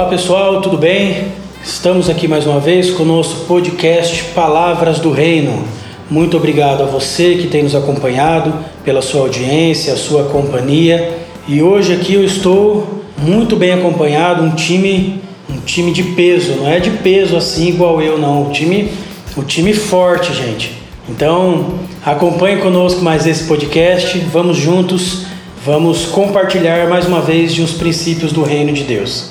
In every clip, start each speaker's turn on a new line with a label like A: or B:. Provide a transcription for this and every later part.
A: Olá pessoal, tudo bem? Estamos aqui mais uma vez com o nosso podcast Palavras do Reino. Muito obrigado a você que tem nos acompanhado, pela sua audiência, a sua companhia. E hoje aqui eu estou muito bem acompanhado, um time, um time de peso, não é de peso assim igual eu não, o time, o time forte, gente. Então, acompanhe conosco mais esse podcast, vamos juntos, vamos compartilhar mais uma vez de princípios do reino de Deus.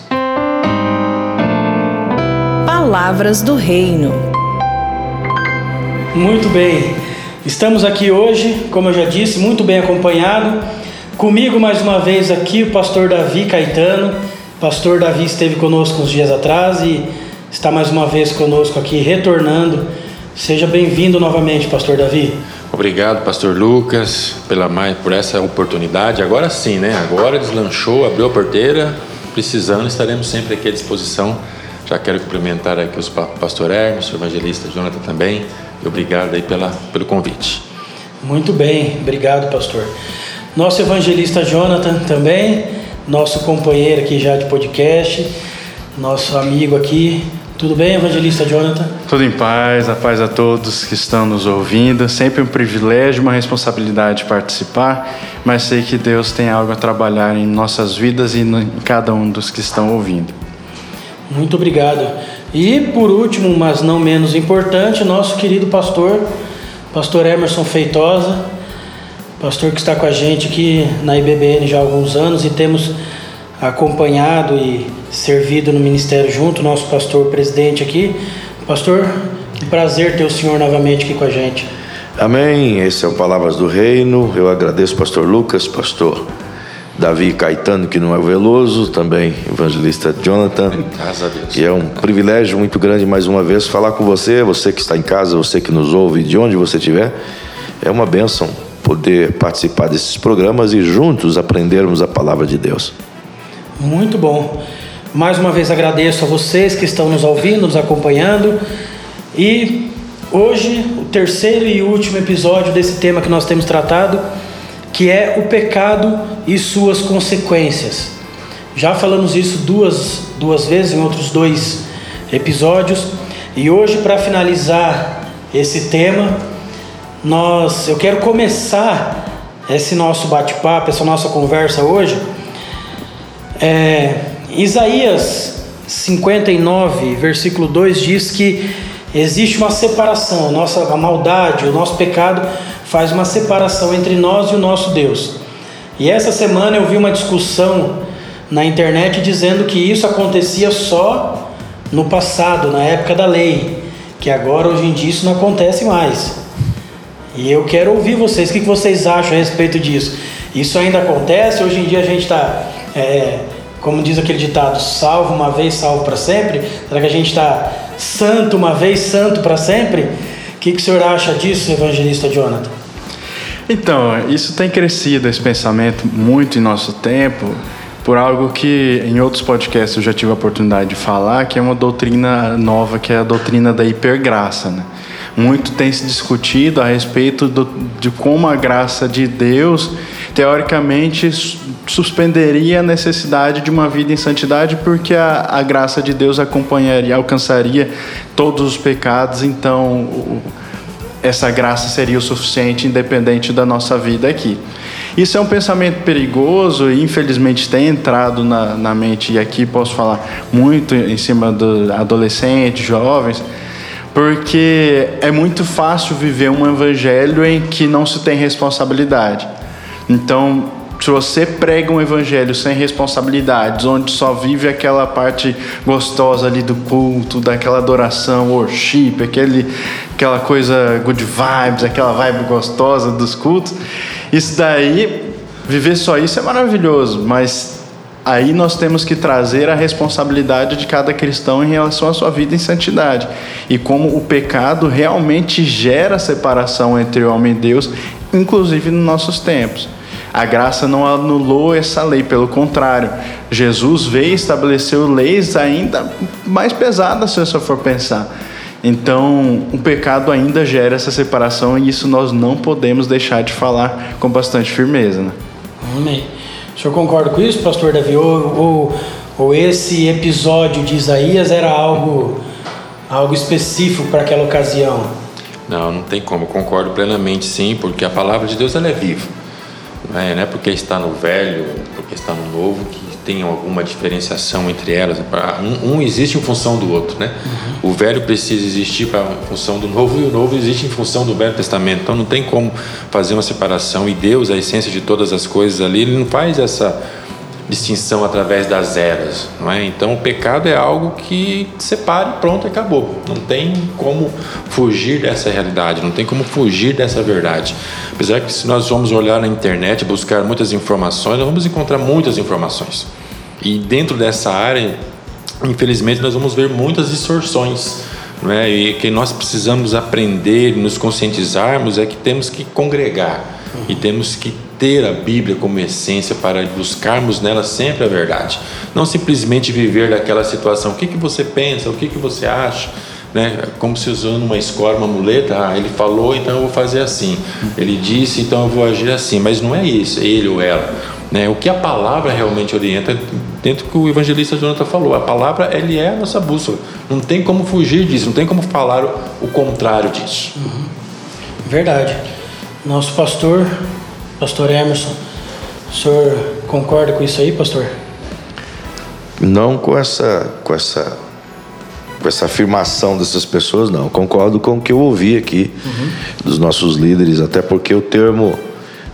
B: Palavras do Reino.
A: Muito bem, estamos aqui hoje, como eu já disse, muito bem acompanhado. Comigo mais uma vez aqui o pastor Davi Caetano. pastor Davi esteve conosco uns dias atrás e está mais uma vez conosco aqui, retornando. Seja bem-vindo novamente, pastor Davi.
C: Obrigado, pastor Lucas, pela mais por essa oportunidade. Agora sim, né? Agora deslanchou, abriu a porteira. Precisando, estaremos sempre aqui à disposição já quero cumprimentar aqui o pastor Hermes, o evangelista Jonathan também. E obrigado aí pela, pelo convite.
A: Muito bem, obrigado, pastor. Nosso evangelista Jonathan também, nosso companheiro aqui já de podcast, nosso amigo aqui. Tudo bem, evangelista Jonathan?
D: Tudo em paz, a paz a todos que estão nos ouvindo. Sempre um privilégio, uma responsabilidade participar, mas sei que Deus tem algo a trabalhar em nossas vidas e em cada um dos que estão ouvindo.
A: Muito obrigado. E por último, mas não menos importante, nosso querido pastor, pastor Emerson Feitosa, pastor que está com a gente aqui na IBBN já há alguns anos e temos acompanhado e servido no ministério junto, nosso pastor presidente aqui. Pastor, prazer ter o senhor novamente aqui com a gente.
E: Amém. Esse é o Palavras do Reino. Eu agradeço, pastor Lucas, pastor Davi Caetano, que não é Veloso, também evangelista Jonathan.
C: Graças a Deus.
E: E é um privilégio muito grande mais uma vez falar com você, você que está em casa, você que nos ouve, de onde você estiver. É uma bênção poder participar desses programas e juntos aprendermos a palavra de Deus.
A: Muito bom. Mais uma vez agradeço a vocês que estão nos ouvindo, nos acompanhando. E hoje, o terceiro e último episódio desse tema que nós temos tratado que é o pecado e suas consequências. Já falamos isso duas, duas vezes em outros dois episódios, e hoje, para finalizar esse tema, nós, eu quero começar esse nosso bate-papo, essa nossa conversa hoje. É, Isaías 59, versículo 2 diz que existe uma separação, nossa a maldade, o nosso pecado faz uma separação entre nós e o nosso Deus. E essa semana eu vi uma discussão na internet dizendo que isso acontecia só no passado, na época da lei, que agora hoje em dia isso não acontece mais. E eu quero ouvir vocês, o que vocês acham a respeito disso? Isso ainda acontece? Hoje em dia a gente está, é, como diz aquele ditado, salvo uma vez, salvo para sempre? Será que a gente está santo uma vez, santo para sempre? O que, que o senhor acha disso, evangelista Jonathan?
D: Então, isso tem crescido, esse pensamento, muito em nosso tempo, por algo que em outros podcasts eu já tive a oportunidade de falar, que é uma doutrina nova, que é a doutrina da hipergraça. Né? Muito tem se discutido a respeito do, de como a graça de Deus, teoricamente, suspenderia a necessidade de uma vida em santidade, porque a, a graça de Deus acompanharia, alcançaria todos os pecados, então. O, essa graça seria o suficiente, independente da nossa vida aqui. Isso é um pensamento perigoso e infelizmente tem entrado na, na mente, e aqui posso falar muito em cima dos adolescentes, jovens, porque é muito fácil viver um evangelho em que não se tem responsabilidade. Então, se você prega um evangelho sem responsabilidades, onde só vive aquela parte gostosa ali do culto, daquela adoração, worship, aquele, aquela coisa good vibes, aquela vibe gostosa dos cultos, isso daí, viver só isso é maravilhoso, mas aí nós temos que trazer a responsabilidade de cada cristão em relação à sua vida em santidade e como o pecado realmente gera separação entre o homem e Deus, inclusive nos nossos tempos. A graça não anulou essa lei, pelo contrário, Jesus veio e estabeleceu leis ainda mais pesadas, se você for pensar. Então, o pecado ainda gera essa separação e isso nós não podemos deixar de falar com bastante firmeza. Né?
A: Amém. O senhor concorda com isso, pastor Davi? Ou, ou, Ou esse episódio de Isaías era algo, algo específico para aquela ocasião?
C: Não, não tem como. Eu concordo plenamente, sim, porque a palavra de Deus ela é viva. Não é, não é porque está no velho, porque está no novo, que tem alguma diferenciação entre elas. Um, um existe em função do outro, né? Uhum. O velho precisa existir para função do novo e o novo existe em função do Velho Testamento. Então não tem como fazer uma separação. E Deus, a essência de todas as coisas ali, ele não faz essa distinção através das eras, é? Então o pecado é algo que separa e pronto, acabou. Não tem como fugir dessa realidade, não tem como fugir dessa verdade. Apesar que se nós vamos olhar na internet, buscar muitas informações, nós vamos encontrar muitas informações. E dentro dessa área, infelizmente, nós vamos ver muitas distorções. É? E que nós precisamos aprender, nos conscientizarmos é que temos que congregar e temos que ter a Bíblia como essência para buscarmos nela sempre a verdade. Não simplesmente viver daquela situação. O que, que você pensa? O que, que você acha? Né? Como se usando uma escola, uma muleta. Ah, ele falou, então eu vou fazer assim. Ele disse, então eu vou agir assim. Mas não é isso, é ele ou ela. Né? O que a palavra realmente orienta, dentro do que o evangelista Jonathan falou, a palavra ele é a nossa bússola. Não tem como fugir disso, não tem como falar o, contrário disso.
A: Uhum. Verdade. Nosso pastor, pastor Emerson, o senhor concorda com isso aí, pastor?
E: Não com essa, com essa, com essa afirmação dessas pessoas, não. Concordo com o que eu ouvi aqui uhum. dos nossos líderes, até porque o termo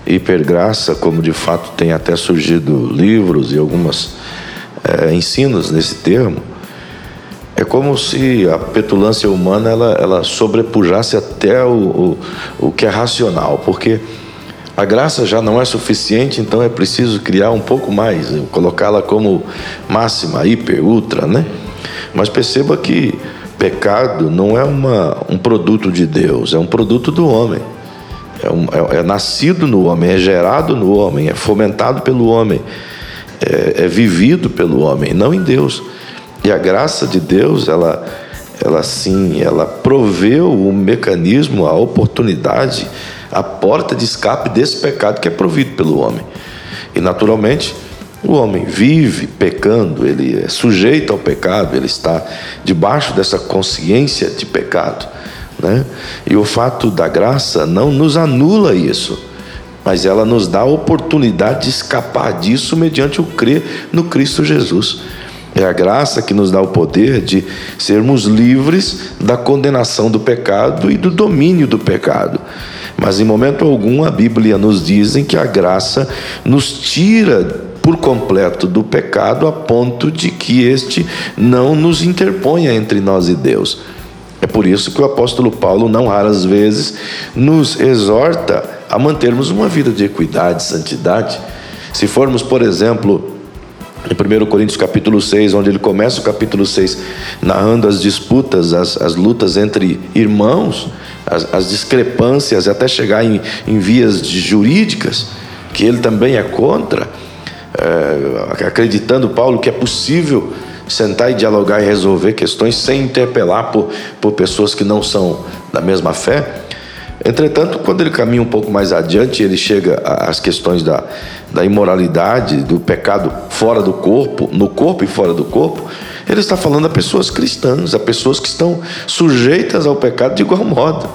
E: hipergraça, como de fato tem até surgido livros e algumas é, ensinos nesse termo, é como se a petulância humana ela, ela sobrepujasse até o, o, o que é racional, porque a graça já não é suficiente, então é preciso criar um pouco mais, colocá-la como máxima, hiper, ultra, né? Mas perceba que pecado não é uma, um produto de Deus, é um produto do homem. É, um, é, é, nascido no homem, é gerado no homem, é fomentado pelo homem, é, é vivido pelo homem, não em Deus. E a graça de Deus, ela, ela sim, ela proveu o mecanismo, a oportunidade, a porta de escape desse pecado que é provido pelo homem. E naturalmente, o homem vive pecando, ele é sujeito ao pecado, ele está debaixo dessa consciência de pecado. Né? E o fato da graça não nos anula isso, mas ela nos dá a oportunidade de escapar disso mediante o crer no Cristo Jesus. É a graça que nos dá o poder de sermos livres da condenação do pecado e do domínio do pecado. Mas em momento algum a Bíblia nos diz que a graça nos tira por completo do pecado a ponto de que este não nos interponha entre nós e Deus. É por isso que o apóstolo Paulo, não raras vezes, nos exorta a mantermos uma vida de equidade, santidade. Se formos, por exemplo, em 1 Coríntios capítulo 6, onde ele começa o capítulo 6 narrando as disputas, as, as lutas entre irmãos, as, as discrepâncias, até chegar em, em vias jurídicas, que ele também é contra, é, acreditando Paulo que é possível sentar e dialogar e resolver questões sem interpelar por, por pessoas que não são da mesma fé. Entretanto, quando ele caminha um pouco mais adiante, ele chega às questões da, da imoralidade, do pecado fora do corpo, no corpo e fora do corpo. Ele está falando a pessoas cristãs, a pessoas que estão sujeitas ao pecado de igual modo.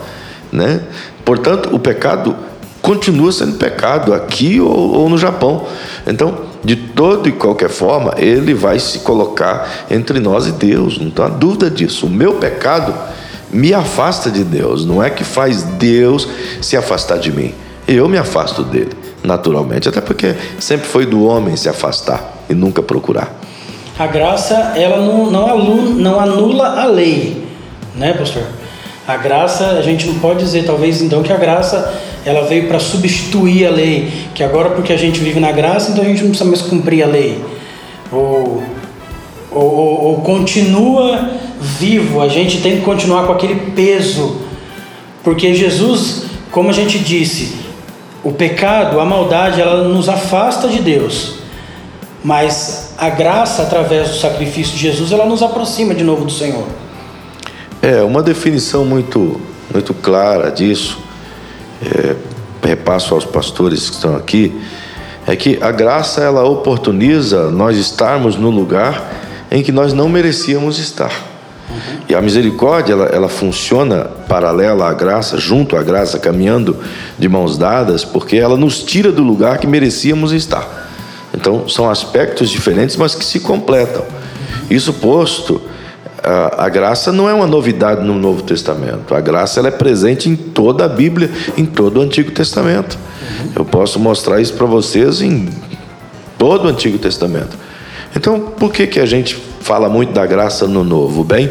E: Né? Portanto, o pecado continua sendo pecado aqui ou, ou no Japão. Então, de toda e qualquer forma, ele vai se colocar entre nós e Deus, não há dúvida disso. O meu pecado me afasta de Deus, não é que faz Deus se afastar de mim. Eu me afasto dele, naturalmente, até porque sempre foi do homem se afastar e nunca procurar.
A: A graça, ela não, não, anula, não anula a lei, né, pastor? A graça, a gente não pode dizer, talvez, então, que a graça ela veio para substituir a lei, que agora porque a gente vive na graça, então a gente não precisa mais cumprir a lei. Ou, ou, ou, ou continua vivo, a gente tem que continuar com aquele peso, porque Jesus, como a gente disse, o pecado, a maldade, ela nos afasta de Deus. Mas a graça, através do sacrifício de Jesus, ela nos aproxima de novo do Senhor.
E: É, uma definição muito, muito clara disso é, repasso aos pastores que estão aqui, é que a graça ela oportuniza nós estarmos no lugar em que nós não merecíamos estar. E a misericórdia, ela, ela funciona paralela à graça, junto à graça, caminhando de mãos dadas, porque ela nos tira do lugar que merecíamos estar. Então, são aspectos diferentes, mas que se completam. Isso posto, a, a, graça não é uma novidade no Novo Testamento. A graça ela é presente em toda a Bíblia, em todo o Antigo Testamento. Eu posso mostrar isso para vocês em todo o Antigo Testamento. Então, por que, que a gente fala muito da graça no Novo? Bem,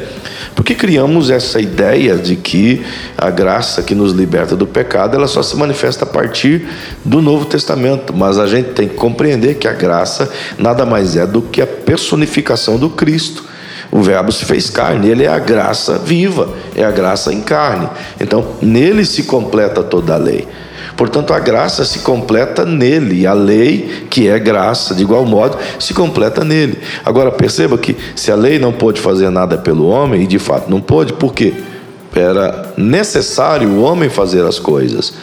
E: porque criamos essa ideia de que a graça que nos liberta do pecado, ela só se manifesta a partir do Novo Testamento. Mas a gente tem que compreender que a graça nada mais é do que a personificação do Cristo. O Verbo se fez carne, ele é a graça viva, é a graça em carne. Então, nele se completa toda a lei. Portanto, a graça se completa nele, a lei, que é graça, de igual modo, se completa nele. Agora, perceba que se a lei não pôde fazer nada pelo homem, e de fato não pôde, por quê? Era necessário o homem fazer as coisas.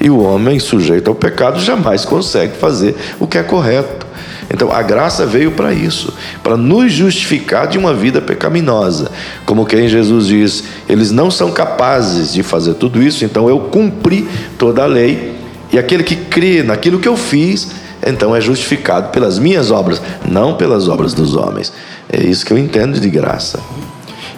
E: E o homem, sujeito ao pecado, jamais consegue fazer o que é correto. Então a graça veio para isso, para nos justificar de uma vida pecaminosa. Como quem Jesus diz, eles não são capazes de fazer tudo isso, então eu cumpri toda a lei, e aquele que crê naquilo que eu fiz, então é justificado pelas minhas obras, não pelas obras dos homens. É isso que eu entendo de graça.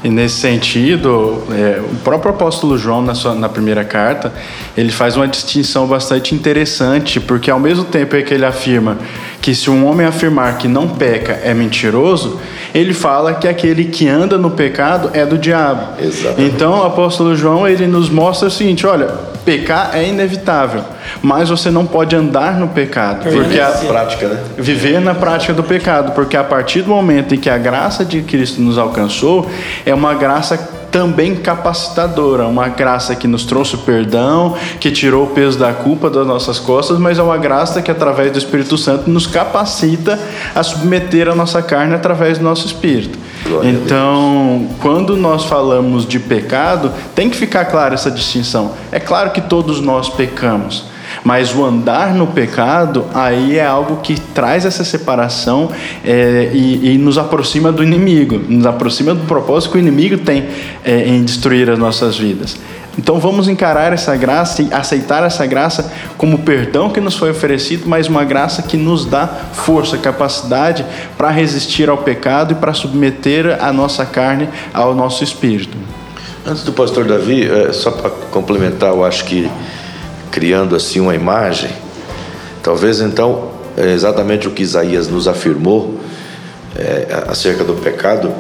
D: E nesse sentido, é, o próprio apóstolo João, na, sua, na primeira carta, ele faz uma distinção bastante interessante, porque ao mesmo tempo é que ele afirma que se um homem afirmar que não peca é mentiroso, ele fala que aquele que anda no pecado é do diabo.
E: Exatamente.
D: Então, o apóstolo João, ele nos mostra o seguinte, olha, pecar é inevitável, mas você não pode andar no pecado, porque a
E: prática, né?
D: viver na prática do pecado, porque a partir do momento em que a graça de Cristo nos alcançou, é uma graça também capacitadora, uma graça que nos trouxe perdão, que tirou o peso da culpa das nossas costas, mas é uma graça que através do Espírito Santo nos capacita a submeter a nossa carne através do nosso espírito.
E: Glória
D: então, quando nós falamos de pecado, tem que ficar clara essa distinção. É claro que todos nós pecamos. Mas o andar no pecado, aí é algo que traz essa separação é, e, e, nos aproxima do inimigo, nos aproxima do propósito que o inimigo tem é, em destruir as nossas vidas. Então vamos encarar essa graça e aceitar essa graça como perdão que nos foi oferecido, mas uma graça que nos dá força, capacidade para resistir ao pecado e para submeter a nossa carne ao nosso espírito.
E: Antes do pastor Davi, é, só para complementar, eu acho que criando assim uma imagem. Talvez então é exatamente o que Isaías nos afirmou é, acerca do pecado.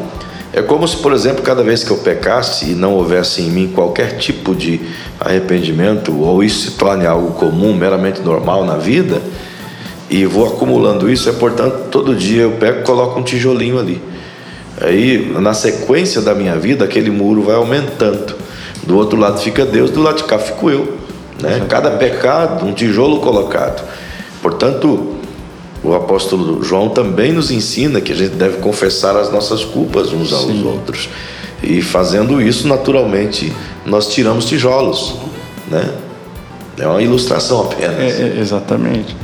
E: É como se, por exemplo, cada vez que eu pecasse e não houvesse em mim qualquer tipo de arrependimento, ou isso se torne algo comum, meramente normal na vida, e vou acumulando isso, é portanto, todo dia eu pego e coloco um tijolinho ali. Aí, na sequência da minha vida, aquele muro vai aumentando. Do outro lado fica Deus, do lado de cá fico eu. Né? Cada pecado, um tijolo colocado. Portanto, o apóstolo João também nos ensina que a gente deve confessar as nossas culpas uns aos Sim. outros. E fazendo isso, naturalmente, nós tiramos tijolos. Né? É uma ilustração apenas.
D: É, é, exatamente.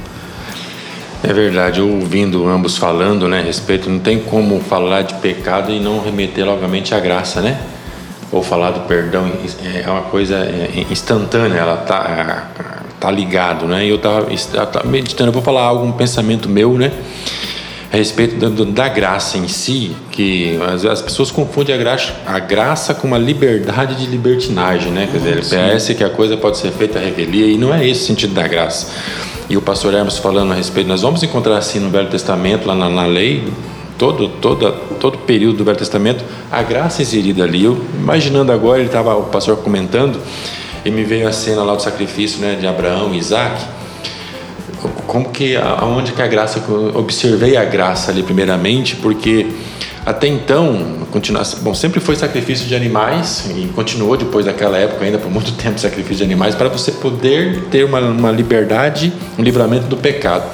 C: É verdade, ouvindo ambos falando né, a respeito, não tem como falar de pecado e não remeter novamente à graça, né? Ou falar do perdão é uma coisa é, instantânea, ela tá tá ligado, né? E eu tava, meditando, eu vou falar algo, um pensamento meu, né? A respeito da, da graça em si, que as, as, pessoas confundem a graça, a graça com uma liberdade de libertinagem, né? Quer dizer, parece que a coisa pode ser feita a revelia e não é esse o sentido da graça. E o pastor Hermes falando a respeito, nós vamos encontrar assim no Velho Testamento, lá na, na lei, todo, todo, todo período do Velho Testamento, a graça inserida ali. Eu, imaginando agora, ele estava, o pastor comentando, e me veio a cena lá do sacrifício né, de Abraão e Isaac. Como que, aonde que a graça, eu observei a graça ali primeiramente, porque até então, bom, sempre foi sacrifício de animais, e continuou depois daquela época ainda por muito tempo sacrifício de animais, para você poder ter uma, uma liberdade, um livramento do pecado.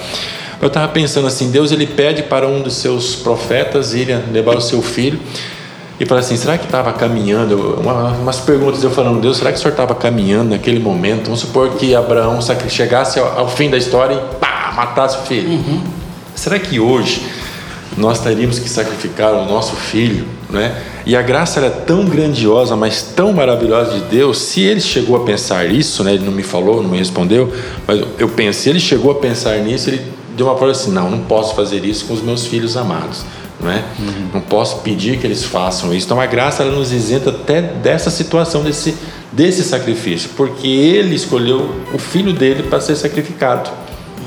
C: Eu estava pensando assim, Deus ele pede para um dos seus profetas ir levar o seu filho e fala assim, será que estava caminhando? Uma, umas perguntas eu falando, Deus, será que o senhor estava caminhando naquele momento? Vamos supor que Abraão chegasse ao, ao fim da história e pá, matasse o filho. Será que hoje nós teríamos que sacrificar o nosso filho, né? E a graça era tão grandiosa, mas tão maravilhosa de Deus. Se ele chegou a pensar isso, né? Ele não me falou, não me respondeu, mas eu penso, se ele chegou a pensar nisso, ele deu uma palavra assim: não, não posso fazer isso com os meus filhos amados. Não, é? Uhum. não posso pedir que eles façam isso. Então a graça ela nos isenta até dessa situação, desse, desse sacrifício, porque ele escolheu o filho dele para ser sacrificado,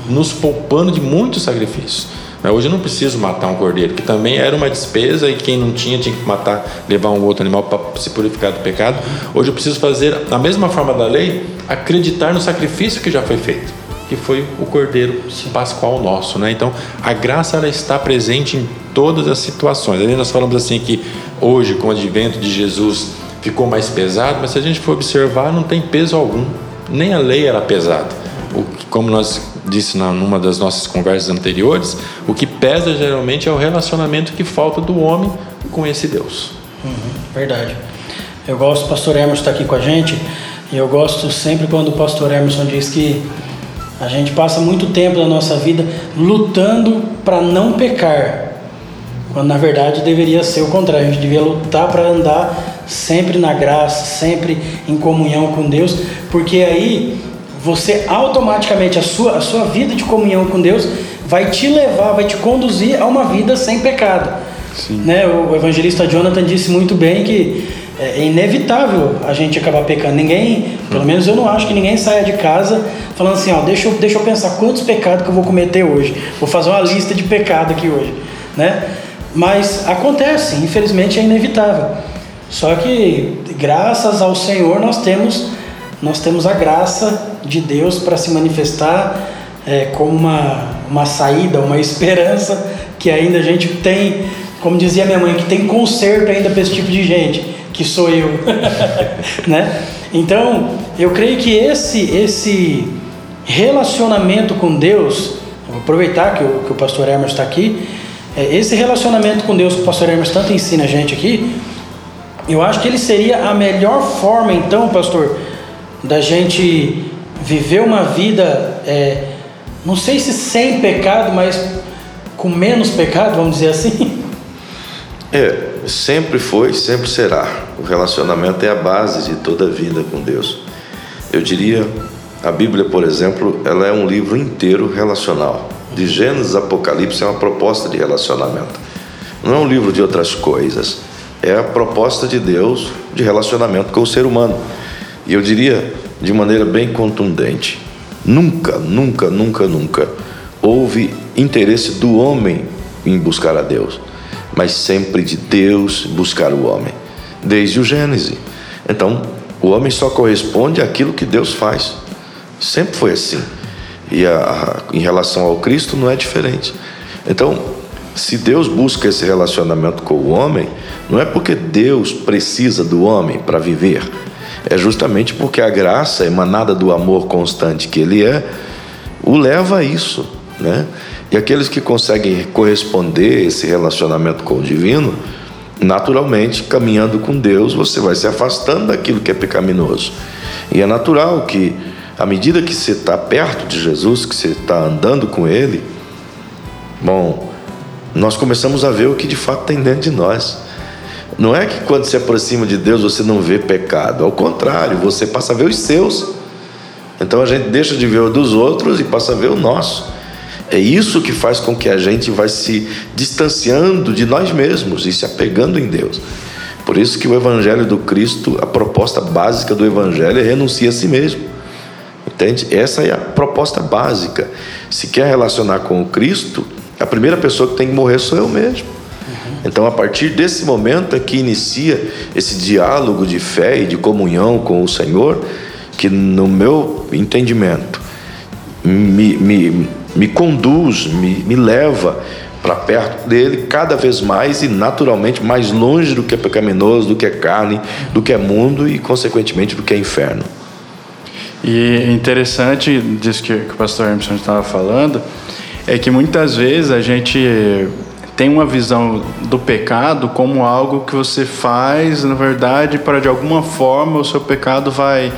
C: nos poupando de muitos sacrifícios. Hoje eu não preciso matar um cordeiro, que também era uma despesa e quem não tinha tinha que matar, levar um outro animal para se purificar do pecado. Hoje eu preciso fazer, da mesma forma da lei, acreditar no sacrifício que já foi feito, que foi o cordeiro pascual nosso. Né? Então a graça ela está presente em todas as situações. Aí nós falamos assim que hoje, com o advento de Jesus, ficou mais pesado, mas se a gente for observar, não tem peso algum. Nem a lei era pesada. O, como nós disse na, numa das nossas conversas anteriores, o que pesa geralmente é o relacionamento que falta do homem com esse Deus.
A: Uhum, verdade. Eu gosto, pastor Emerson está aqui com a gente, e eu gosto sempre quando o pastor Emerson diz que a gente passa muito tempo da nossa vida lutando para não pecar, quando na verdade deveria ser o contrário, a gente devia lutar para andar sempre na graça, sempre em comunhão com Deus, porque aí você automaticamente, a sua, a sua vida de comunhão com Deus vai te levar, vai te conduzir a uma vida sem pecado. Né? O evangelista Jonathan disse muito bem que é inevitável a gente acabar pecando. Ninguém, pelo menos eu não acho que ninguém saia de casa falando assim, ó, deixa eu, deixa eu pensar quantos pecados que eu vou cometer hoje. Vou fazer uma lista de pecado aqui hoje, né? Mas acontece, infelizmente é inevitável. Só que graças ao Senhor nós temos nós temos a graça de Deus para se manifestar é, como uma, uma saída, uma esperança que ainda a gente tem, como dizia minha mãe, que tem conserto ainda para esse tipo de gente, que sou eu. né? Então, eu creio que esse, esse relacionamento com Deus, vou aproveitar que o, que o pastor Emerson está aqui, é, esse relacionamento com Deus que o pastor Emerson tanto ensina a gente aqui, eu acho que ele seria a melhor forma, então, pastor, da gente viver uma vida, é, não sei se sem pecado, mas com menos pecado, vamos dizer assim?
E: É, sempre foi, sempre será. O relacionamento é a base de toda a vida com Deus. Eu diria, a Bíblia, por exemplo, ela é um livro inteiro relacional. De Gênesis a Apocalipse é uma proposta de relacionamento. Não é um livro de outras coisas. É a proposta de Deus de relacionamento com o ser humano. E eu diria de maneira bem contundente: nunca, nunca, nunca, nunca houve interesse do homem em buscar a Deus, mas sempre de Deus buscar o homem, desde o Gênesis. Então, o homem só corresponde àquilo que Deus faz. Sempre foi assim. E a, a, em relação ao Cristo não é diferente. Então, se Deus busca esse relacionamento com o homem, não é porque Deus precisa do homem para viver, é justamente porque a graça emanada do amor constante que ele é, o leva a isso, né? E aqueles que conseguem corresponder esse relacionamento com o divino, naturalmente, caminhando com Deus, você vai se afastando daquilo que é pecaminoso. E é natural que, à medida que você está perto de Jesus, que você está andando com Ele, bom, nós começamos a ver o que de fato tem dentro de nós. Não é que quando se aproxima de Deus você não vê pecado, ao contrário, você passa a ver os seus. Então a gente deixa de ver o dos outros e passa a ver o nosso. É isso que faz com que a gente vai se distanciando de nós mesmos e se apegando em Deus. Por isso que o evangelho do Cristo, a proposta básica do evangelho é renunciar a si mesmo. Entende? Essa é a proposta básica. Se quer relacionar com o Cristo, a primeira pessoa que tem que morrer sou eu mesmo. Então, a partir desse momento é que inicia esse diálogo de fé e de comunhão com o Senhor, que, no meu entendimento, me, me, me conduz, me, me leva para perto dele cada vez mais e naturalmente mais longe do que é pecaminoso, do que é carne, do que é mundo e, consequentemente, do que é inferno.
D: E interessante disso que, que o pastor Emerson estava falando, é que muitas vezes a gente tem uma visão do pecado como algo que você faz, na verdade, para de alguma forma o seu pecado vai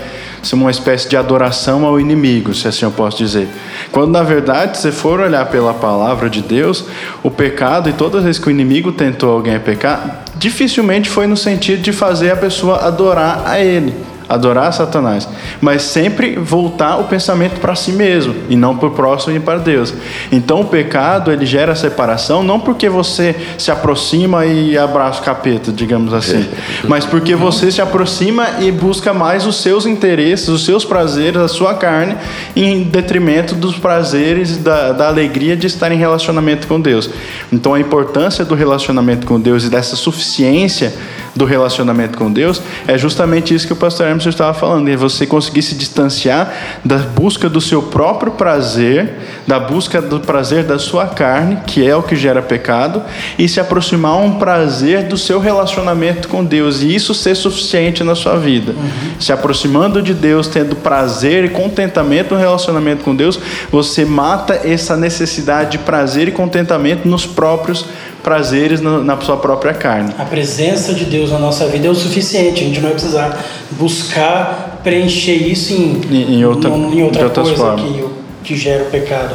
D: uma espécie de adoração ao inimigo, se assim eu posso dizer. Quando na verdade, se for olhar pela palavra de Deus, o pecado e todas as vezes que o inimigo tentou alguém pecar, dificilmente foi no sentido de fazer a pessoa adorar a ele adorar Satanás, mas sempre voltar o pensamento para si mesmo e não para o próximo e para Deus. Então o pecado ele gera separação não porque você se aproxima e abraça o capeta, digamos assim, mas porque você se aproxima e busca mais os seus interesses, os seus prazeres, a sua carne, em detrimento dos prazeres da, da alegria de estar em relacionamento com Deus. Então a importância do relacionamento com Deus e dessa suficiência do relacionamento com Deus, é justamente isso que o pastor Emerson estava falando, é você conseguir se distanciar da busca do seu próprio prazer, da busca do prazer da sua carne, que é o que gera pecado, e se aproximar a um prazer do seu relacionamento com Deus, e isso ser suficiente na sua vida. Uhum. Se aproximando de Deus, tendo prazer e contentamento no relacionamento com Deus, você mata essa necessidade de prazer e contentamento nos próprios prazeres na sua própria carne.
A: A presença de Deus na nossa vida é o suficiente, a gente não vai precisar buscar preencher isso em,
D: em, em outra, em outra coisa formas.
A: que, que gera o pecado.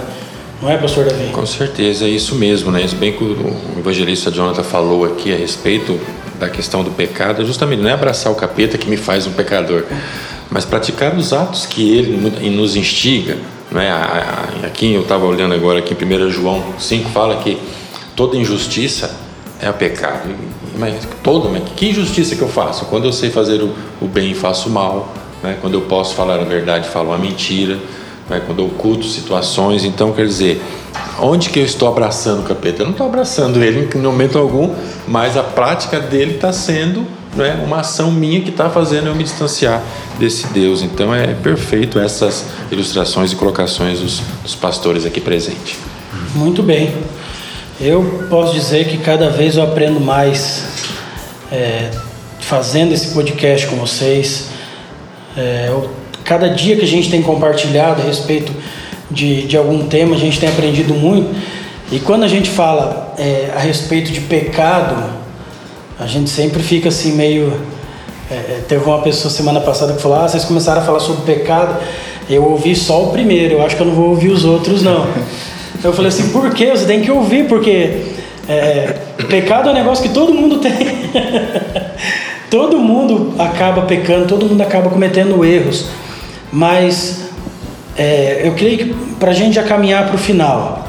A: Não é, pastor Davi?
C: Com certeza, é isso mesmo, né? Isso bem que o evangelista Jonathan falou aqui a respeito da questão do pecado, é justamente não é abraçar o capeta que me faz um pecador, mas praticar os atos que ele nos instiga. Não é? Aqui eu estava olhando agora aqui em 1 João 5 fala que toda injustiça é pecado. Mas toda, mas que injustiça que eu faço? Quando eu sei fazer o, o bem e faço o mal, né? quando eu posso falar a verdade falo a mentira, né? quando eu oculto situações. Então, quer dizer, onde que eu estou abraçando o capeta? Eu não estou abraçando ele em momento algum, mas a prática dele está sendo né, uma ação minha que está fazendo eu me distanciar desse Deus. Então, é perfeito essas ilustrações e colocações dos, dos pastores aqui presentes.
A: Muito bem. Eu posso dizer que cada vez eu aprendo mais é, fazendo esse podcast com vocês. É, eu, cada dia que a gente tem compartilhado a respeito de, de algum tema, a gente tem aprendido muito. E quando a gente fala é, a respeito de pecado, a gente sempre fica assim meio. É, é, teve uma pessoa semana passada que falou: Ah, vocês começaram a falar sobre pecado. Eu ouvi só o primeiro, eu acho que eu não vou ouvir os outros, não. Eu falei assim, por quê? Você tem que ouvir, porque é, pecado é um negócio que todo mundo tem. todo mundo acaba pecando, todo mundo acaba cometendo erros. Mas é, eu creio que para a gente já caminhar para o final,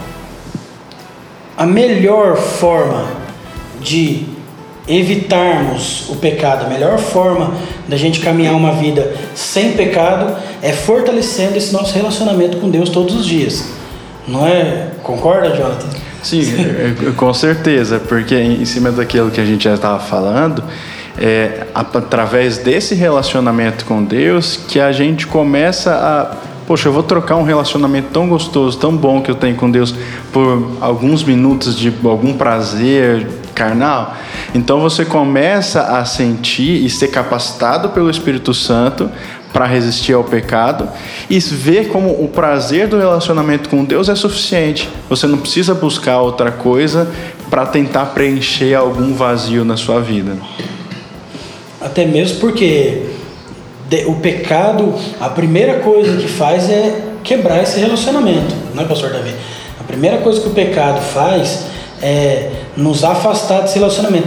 A: a melhor forma de evitarmos o pecado, a melhor forma da gente caminhar uma vida sem pecado é fortalecendo esse nosso relacionamento com Deus todos os dias. Não é? Concorda, Jonathan?
D: Sim, com certeza, porque em cima daquilo que a gente já estava falando, é através desse relacionamento com Deus que a gente começa a Poxa, eu vou trocar um relacionamento tão gostoso, tão bom que eu tenho com Deus por alguns minutos de algum prazer carnal. Então você começa a sentir e ser capacitado pelo Espírito Santo para resistir ao pecado e ver como o prazer do relacionamento com Deus é suficiente. Você não precisa buscar outra coisa para tentar preencher algum vazio na sua vida.
A: Até mesmo porque o pecado, a primeira coisa que faz é quebrar esse relacionamento, não é, pastor Davi? A primeira coisa que o pecado faz é nos afastar desse relacionamento.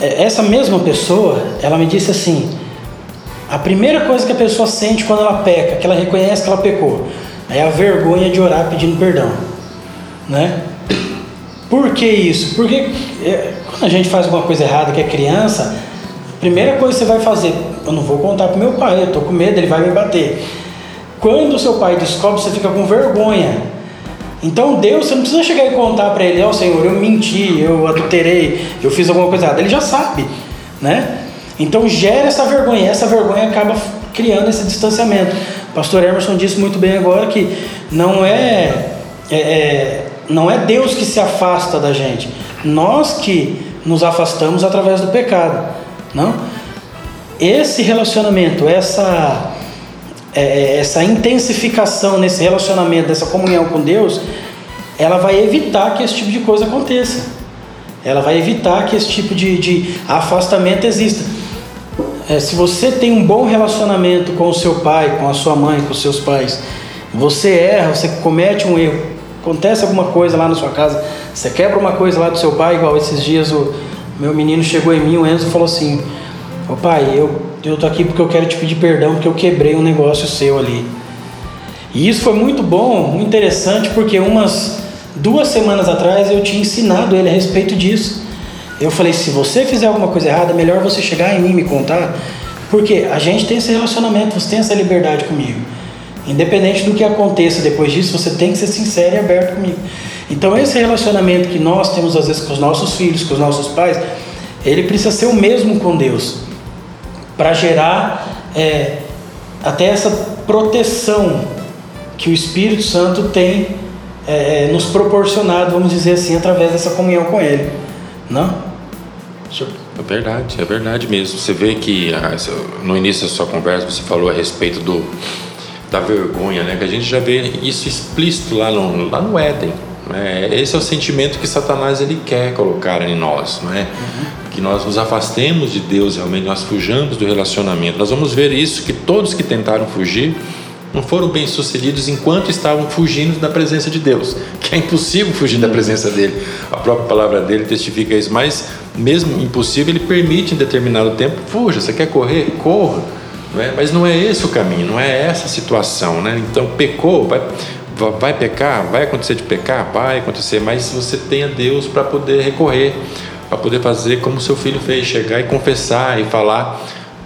A: É, essa mesma pessoa, ela me disse assim: a primeira coisa que a pessoa sente quando ela peca, que ela reconhece que ela pecou, é a vergonha de orar pedindo perdão, né? Por que isso? Porque é, quando a gente faz alguma coisa errada que é criança, a primeira coisa que você vai fazer, eu não vou contar para meu pai, eu estou com medo, ele vai me bater. Quando o seu pai descobre, você fica com vergonha. Então Deus, você não precisa chegar e contar para ele, ó oh, Senhor, eu menti, eu adulterei, eu fiz alguma coisa errada. Ele já sabe, né? Então gera essa vergonha, essa vergonha acaba criando esse distanciamento. O pastor Emerson disse muito bem agora que não é, é, é, não é Deus que se afasta da gente, nós que nos afastamos através do pecado, não? Esse relacionamento, essa é, é essa intensificação nesse relacionamento, dessa comunhão com Deus, ela vai evitar que esse tipo de coisa aconteça. Ela vai evitar que esse tipo de, de afastamento exista. É, se você tem um bom relacionamento com o seu pai, com a sua mãe, com os seus pais, você erra, você comete um erro, acontece alguma coisa lá na sua casa, você quebra uma coisa lá do seu pai, igual esses dias o meu menino chegou em mim, o Enzo falou assim: Ô pai, eu, eu tô aqui porque eu quero te pedir perdão porque eu quebrei um negócio seu ali. E isso foi muito bom, muito interessante, porque umas duas semanas atrás eu tinha ensinado ele a respeito disso. Eu falei: se você fizer alguma coisa errada, é melhor você chegar em mim e me contar, porque a gente tem esse relacionamento, você tem essa liberdade comigo. Independente do que aconteça depois disso, você tem que ser sincero e aberto comigo. Então, esse relacionamento que nós temos às vezes com os nossos filhos, com os nossos pais, ele precisa ser o mesmo com Deus, para gerar é, até essa proteção que o Espírito Santo tem é, nos proporcionado, vamos dizer assim, através dessa comunhão com Ele. Não?
C: É verdade, é verdade mesmo. Você vê que ah, no início da sua conversa você falou a respeito do da vergonha, né? Que a gente já vê isso explícito lá no, lá no Éden. Né? Esse é o sentimento que Satanás ele quer colocar em nós, não é? Uhum. Que nós nos afastemos de Deus, realmente nós fujamos do relacionamento. Nós vamos ver isso que todos que tentaram fugir não foram bem sucedidos enquanto estavam fugindo da presença de Deus, que é impossível fugir da presença dele. A própria palavra dele testifica isso, mas mesmo impossível, ele permite em determinado tempo, fuja, você quer correr? Corra não é? Mas não é esse o caminho, não é essa a situação. Né? Então, pecou, vai, vai pecar, vai acontecer de pecar, vai acontecer, mas você tenha Deus para poder recorrer, para poder fazer como seu filho fez, chegar e confessar e falar.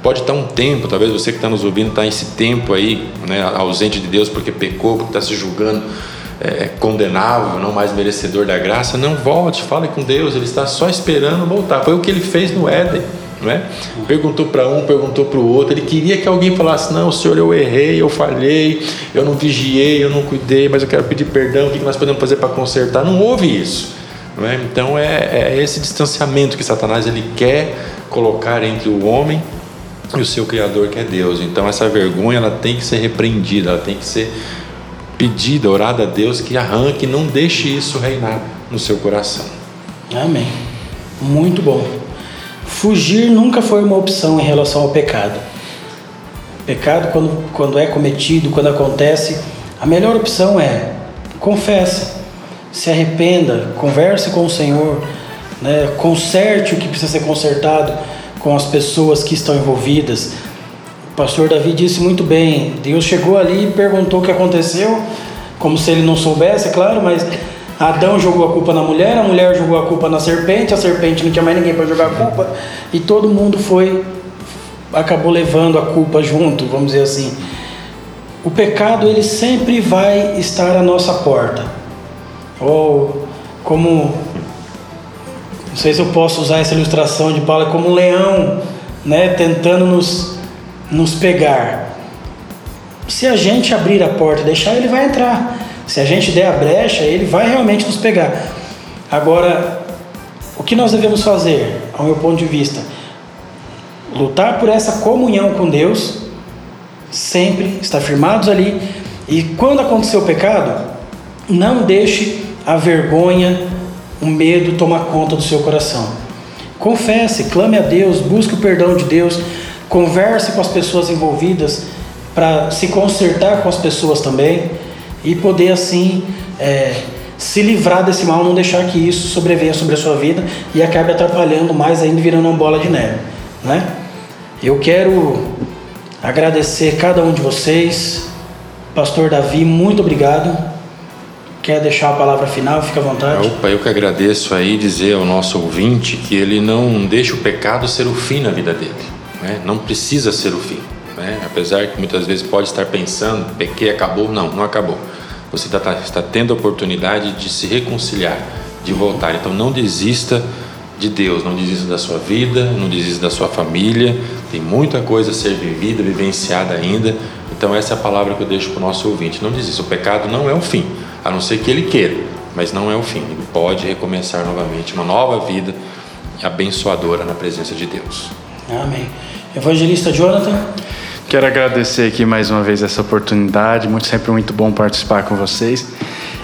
C: Pode estar um tempo, talvez você que está nos ouvindo está esse tempo aí, né, ausente de Deus porque pecou, porque está se julgando é, condenável, não mais merecedor da graça. Não volte, fale com Deus, Ele está só esperando voltar. Foi o que ele fez no Éden não é? Perguntou para um, perguntou para o outro. Ele queria que alguém falasse: Não, senhor, eu errei, eu falhei, eu não vigiei, eu não cuidei, mas eu quero pedir perdão. O que nós podemos fazer para consertar? Não houve isso. Não é? Então é, é esse distanciamento que Satanás ele quer colocar entre o homem e o seu Criador, que é Deus. Então essa vergonha ela tem que ser repreendida, ela tem que ser pedida, orada a Deus que arranque, não deixe isso reinar no seu coração.
A: Amém. Muito bom. Fugir nunca foi uma opção em relação ao pecado. Pecado, quando, quando é cometido, quando acontece, a melhor opção é confesse, se arrependa, converse com o Senhor, né, conserte o que precisa ser consertado com as pessoas que estão envolvidas. O pastor Davi disse muito bem: Deus chegou ali e perguntou o que aconteceu, como se ele não soubesse, é claro, mas Adão jogou a culpa na mulher, a mulher jogou a culpa na serpente, a serpente não tinha mais ninguém para jogar a culpa e todo mundo foi acabou levando a culpa junto, vamos dizer assim. O pecado ele sempre vai estar à nossa porta. Ou como não sei se eu posso usar essa ilustração de Paulo, é como um leão, né, tentando nos nos pegar. Se a gente abrir a porta e deixar, ele vai entrar. Se a gente der a brecha, ele vai realmente nos pegar. Agora, o que nós devemos fazer, ao meu ponto de vista? Lutar por essa comunhão com Deus, sempre estar firmados ali, e quando acontecer o pecado, não deixe a vergonha, o medo tomar conta do seu coração. Confesse, clame a Deus, busque o perdão de Deus, converse com as pessoas envolvidas para se consertar com as pessoas também e poder assim é, se livrar desse mal, não deixar que isso sobrevenha sobre a sua vida e acabe atrapalhando mais ainda, virando uma bola de neve, né? Eu quero agradecer cada um de vocês, Pastor Davi, muito obrigado. Quer deixar a palavra final? Fica à vontade.
C: Opa, eu que agradeço aí dizer ao nosso ouvinte que ele não deixa o pecado ser o fim na vida dele, né? Não precisa ser o fim. Né? Apesar que muitas vezes pode estar pensando, pequei, acabou. Não, não acabou. Você está, está tendo a oportunidade de se reconciliar, de voltar. Então não desista de Deus, não desista da sua vida, não desista da sua família. Tem muita coisa a ser vivida, vivenciada ainda. Então essa é a palavra que eu deixo para o nosso ouvinte. Não desista. O pecado não é o fim, a não ser que ele queira, mas não é o fim. Ele pode recomeçar novamente uma nova vida abençoadora na presença de Deus.
A: Amém. Evangelista Jonathan.
D: Quero agradecer aqui mais uma vez essa oportunidade, muito sempre muito bom participar com vocês.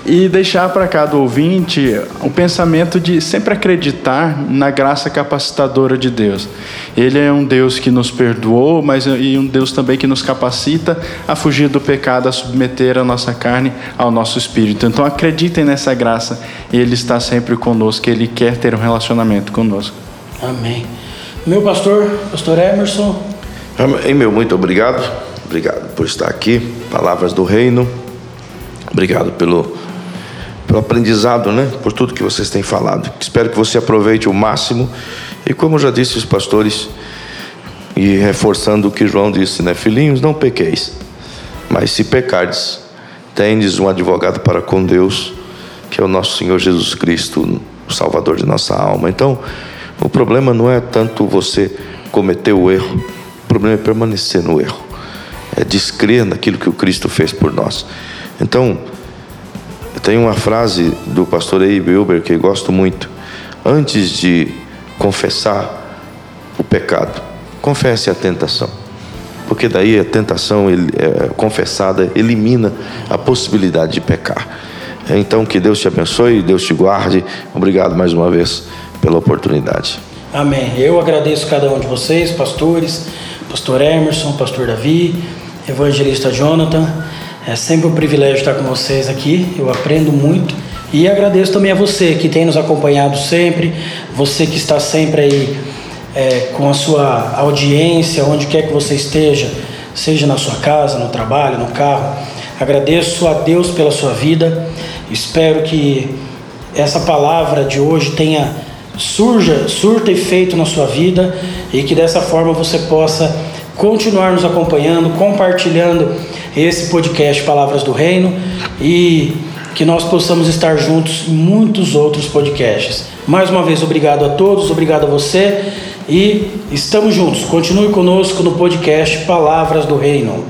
D: E deixar para cada ouvinte o pensamento de sempre acreditar na graça capacitadora de Deus. Ele é um Deus que nos perdoou, mas e um Deus também que nos capacita a fugir do pecado, a submeter a nossa carne ao nosso espírito. Então acreditem nessa graça, Ele está sempre conosco, Ele quer ter um relacionamento conosco.
A: Amém. Meu pastor, pastor Emerson.
E: Amém, meu, muito obrigado. Obrigado por estar aqui. Palavras do Reino. Obrigado pelo pelo aprendizado, né? Por tudo que vocês têm falado. Espero que você aproveite o máximo. E como já disse os pastores, e reforçando o que João disse, né? Filhinhos, não pequeis. Mas se pecardes, tendes um advogado para com Deus, que é o nosso Senhor Jesus Cristo, o Salvador de nossa alma. Então, o problema não é tanto você cometer o erro, o problema é permanecer no erro, é descrer naquilo que o Cristo fez por nós. Então, tem uma frase do pastor Abe Wilber que eu gosto muito. Antes de confessar o pecado, confesse a tentação. Porque daí a tentação é, confessada elimina a possibilidade de pecar. Então que Deus te abençoe, Deus te guarde. Obrigado mais uma vez pela oportunidade.
A: Amém. Eu agradeço cada um de vocês, pastores, pastor Emerson, pastor Davi, evangelista Jonathan. É sempre um privilégio estar com vocês aqui, eu aprendo muito. E agradeço também a você que tem nos acompanhado sempre, você que está sempre aí é, com a sua audiência, onde quer que você esteja, seja na sua casa, no trabalho, no carro. Agradeço a Deus pela sua vida. Espero que essa palavra de hoje tenha surja, surta efeito na sua vida e que dessa forma você possa continuar nos acompanhando, compartilhando esse podcast Palavras do Reino e que nós possamos estar juntos em muitos outros podcasts. Mais uma vez, obrigado a todos, obrigado a você e estamos juntos. Continue conosco no podcast Palavras do Reino.